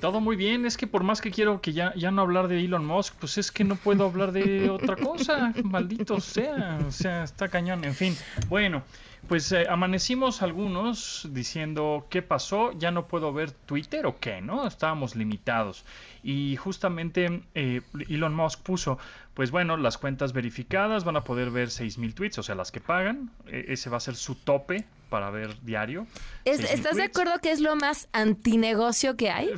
Todo muy bien, es que por más que quiero que ya, ya no hablar de Elon Musk, pues es que no puedo hablar de otra cosa, maldito sea, o sea, está cañón, en fin. Bueno, pues eh, amanecimos algunos diciendo, ¿qué pasó? Ya no puedo ver Twitter o qué, ¿no? Estábamos limitados. Y justamente eh, Elon Musk puso, pues bueno, las cuentas verificadas van a poder ver 6.000 tweets, o sea, las que pagan, e, ese va a ser su tope para ver diario. ¿Estás de acuerdo que es lo más antinegocio que hay?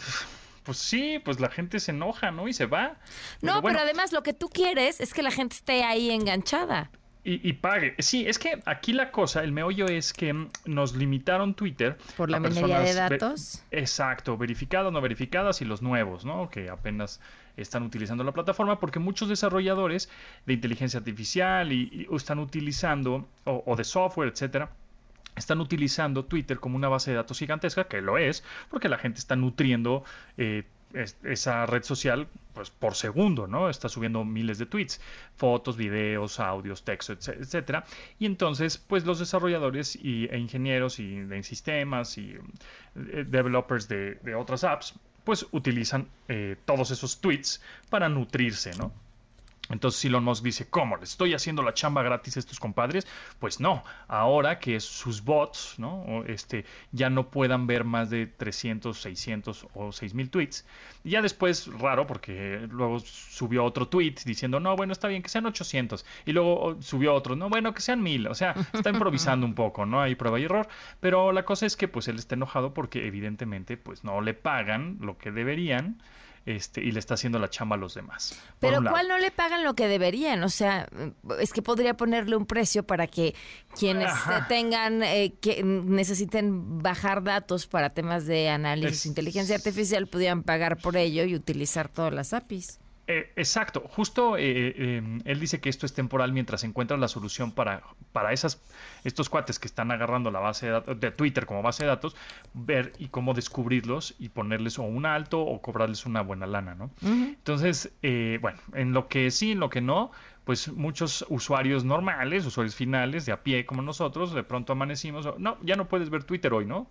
Pues sí, pues la gente se enoja, ¿no? Y se va. No, pero además lo que tú quieres es que la gente esté ahí enganchada. Y, pague. Sí, es que aquí la cosa, el meollo es que nos limitaron Twitter. Por la minería de datos. Exacto, verificadas, no verificadas y los nuevos, ¿no? Que apenas están utilizando la plataforma porque muchos desarrolladores de inteligencia artificial y, están utilizando, o, de software, etcétera, están utilizando Twitter como una base de datos gigantesca, que lo es, porque la gente está nutriendo eh, esa red social pues por segundo, ¿no? Está subiendo miles de tweets, fotos, videos, audios, texto, etcétera. Y entonces, pues los desarrolladores y, e ingenieros y de sistemas y eh, developers de, otras apps, pues utilizan eh, todos esos tweets para nutrirse, ¿no? Entonces Elon Musk dice, ¿cómo? ¿Le estoy haciendo la chamba gratis a estos compadres? Pues no, ahora que sus bots ¿no? este, ya no puedan ver más de 300, 600 o 6000 tweets. Y ya después, raro, porque luego subió otro tweet diciendo, no, bueno, está bien que sean 800. Y luego subió otro, no, bueno, que sean 1000. O sea, está improvisando un poco, ¿no? Hay prueba y error. Pero la cosa es que pues él está enojado porque evidentemente pues no le pagan lo que deberían este, y le está haciendo la chamba a los demás. Pero ¿cuál no le pagan lo que deberían? O sea, es que podría ponerle un precio para que quienes tengan, eh, que necesiten bajar datos para temas de análisis inteligencia artificial pudieran pagar por ello y utilizar todas las APIs. Eh, exacto, justo eh, em, él dice que esto es temporal mientras encuentra la solución para, para esas, estos cuates que están agarrando la base de, de, Twitter como base de datos, ver y cómo descubrirlos y ponerles o un alto o cobrarles una buena lana, ¿no? Entonces, eh, bueno, en lo que sí, en lo que no, pues muchos usuarios normales, usuarios finales de a pie como nosotros, de pronto amanecimos, no, ya no puedes ver Twitter hoy, ¿no?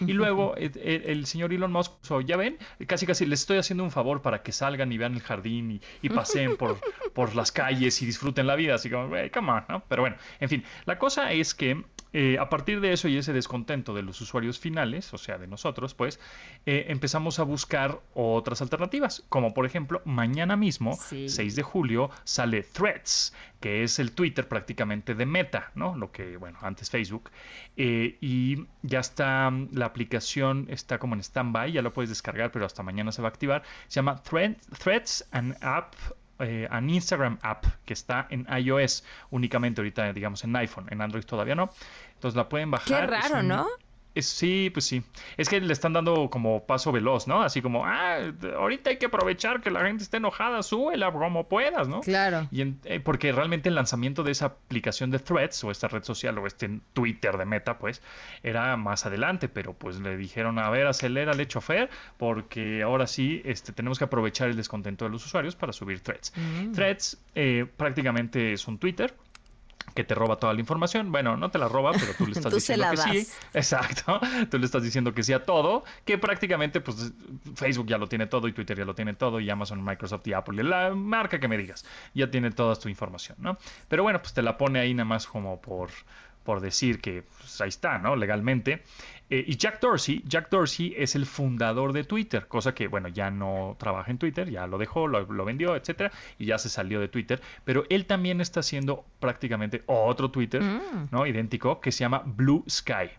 Y luego el, señor Elon Musk, ya ven, casi casi les estoy haciendo un favor para que salgan y vean el jardín y, paseen por, por las calles y disfruten la vida, así como, hey, come on, ¿no? Pero bueno, en fin, la cosa es que eh, a partir de eso y ese descontento de los usuarios finales, o sea, de nosotros, pues, eh, empezamos a buscar otras alternativas, como por ejemplo, mañana mismo, 6 de julio, sale Threads, que es el Twitter prácticamente de Meta, ¿no? Lo que, bueno, antes Facebook, eh, y ya está, la aplicación está como en stand-by, ya lo puedes descargar, pero hasta mañana se va a activar, se llama Threads and App eh, an Instagram app que está en iOS únicamente ahorita, digamos, en iPhone, en Android todavía no. Entonces la pueden bajar. Qué raro, ¿no? Sí, pues sí. Es que le están dando como paso veloz, ¿no? Así como, ah, ahorita hay que aprovechar que la gente esté enojada, súbela como puedas, ¿no? Claro. Y eh, porque realmente el lanzamiento de esa aplicación de Threads o esta red social o este Twitter de Meta, pues, era más adelante, pero pues le dijeron, a ver, acelérale, chofer, porque ahora sí este, tenemos que aprovechar el descontento de los usuarios para subir Threads. Mm. Threads eh, prácticamente es un Twitter que te roba toda la información. Bueno, no te la roba, pero tú le estás diciendo que sí. Exacto. Tú le estás diciendo que sí a todo, que prácticamente pues Facebook ya lo tiene todo y Twitter ya lo tiene todo y Amazon, Microsoft y Apple, la marca que me digas, ya tiene toda tu información, ¿no? Pero bueno, pues te la pone ahí nada más como por por decir que pues, ahí está, ¿no? Legalmente. Eh, y Jack Dorsey, Jack Dorsey es el fundador de Twitter, cosa que, bueno, ya no trabaja en Twitter, ya lo dejó, lo, vendió, etcétera, y ya se salió de Twitter. Pero él también está haciendo prácticamente otro Twitter, mm. ¿no? Idéntico, que se llama Blue Sky.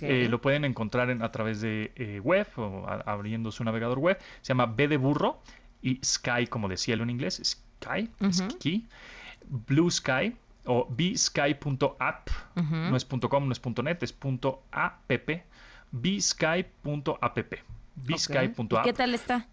Eh, lo pueden encontrar a través de eh, web o abriendo su navegador web. Se llama B de burro y Sky, como decía él en inglés, Sky, Sky, Blue Sky o bsky.app, no es .com, no es .net, es .app, bsky.app. Bsky.app. ¿Qué tal está?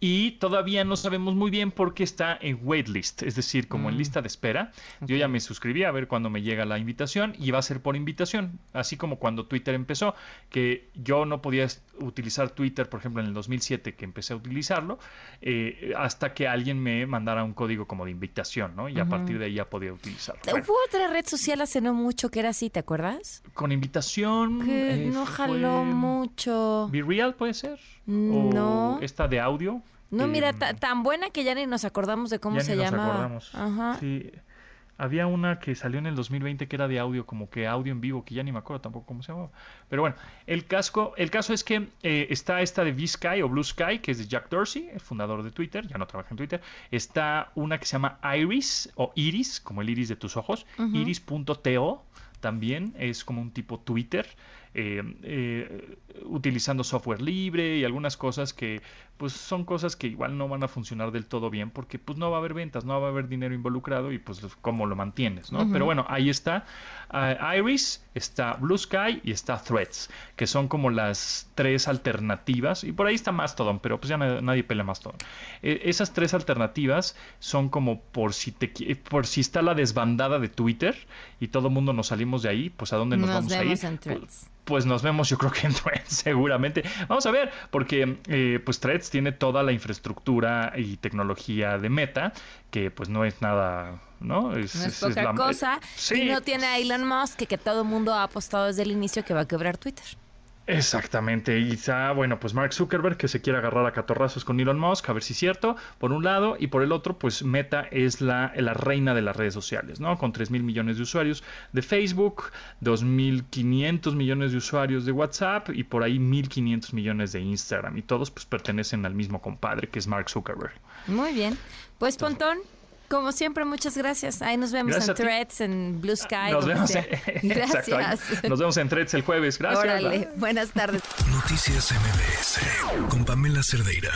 Y todavía no sabemos muy bien por qué está en waitlist, es decir, como en mm. lista de espera. Yo ya me suscribí a ver cuándo me llega la invitación y va a ser por invitación, así como cuando Twitter empezó, que yo no podía utilizar Twitter, por ejemplo, en el 2007 que empecé a utilizarlo, eh, hasta que alguien me mandara un código como de invitación, ¿no? Y a partir de ahí ya podía utilizarlo. Hubo otra red social hace no mucho que era así, ¿te acuerdas? Con invitación. Que eh, no jaló mucho. ¿Be Real puede ser? No. esta de audio. No, mira, tan buena que ya ni nos acordamos de cómo se llama. Ajá. Sí. Había una que salió en el 2020 que era de audio, como que audio en vivo, que ya ni me acuerdo tampoco cómo se llamaba. Pero bueno, el, casco, el caso es que eh, está esta de V-Sky o Blue Sky, que es de Jack Dorsey, el fundador de Twitter, ya no trabaja en Twitter. Está una que se llama Iris o Iris, como el iris de tus ojos, iris.to también, es como un tipo Twitter. Eh, eh, utilizando software libre y algunas cosas que pues son cosas que igual no van a funcionar del todo bien porque pues no va a haber ventas, no va a haber dinero involucrado y pues cómo lo mantienes, ¿no? Pero bueno, ahí está ah, Iris, está Blue Sky y está Threads, que son como las tres alternativas y por ahí está Mastodon, pero pues ya nadie, pelea Mastodon. E, esas tres alternativas son como por si te por si está la desbandada de Twitter y todo el mundo nos salimos de ahí, pues a dónde nos, vamos a ir? Pues, pues nos vemos yo creo que en Threads seguramente. Vamos a ver, porque eh, pues Threads tiene toda la infraestructura y tecnología de Meta, que pues no es nada ¿no? Es, no es, poca cosa. Y no tiene a Elon Musk, que, que todo el mundo ha apostado desde el inicio que va a quebrar Twitter. Exactamente, y está, bueno, pues Mark Zuckerberg que se quiere agarrar a catorrazos con Elon Musk, a ver si es cierto, por un lado, y por el otro, pues Meta es la, la reina de las redes sociales, ¿no? Con 3 mil millones de usuarios de Facebook, 2.500 millones de usuarios de WhatsApp y por ahí 1.500 millones de Instagram, y todos pues pertenecen al mismo compadre que es Mark Zuckerberg. Muy bien, pues Pontón, como siempre, muchas gracias. Ahí nos vemos en Threads, en Blue Sky. Nos vemos, gracias. Nos vemos en Threads el jueves. Gracias. Órale, buenas tardes. Noticias MBS con Pamela Cerdeira.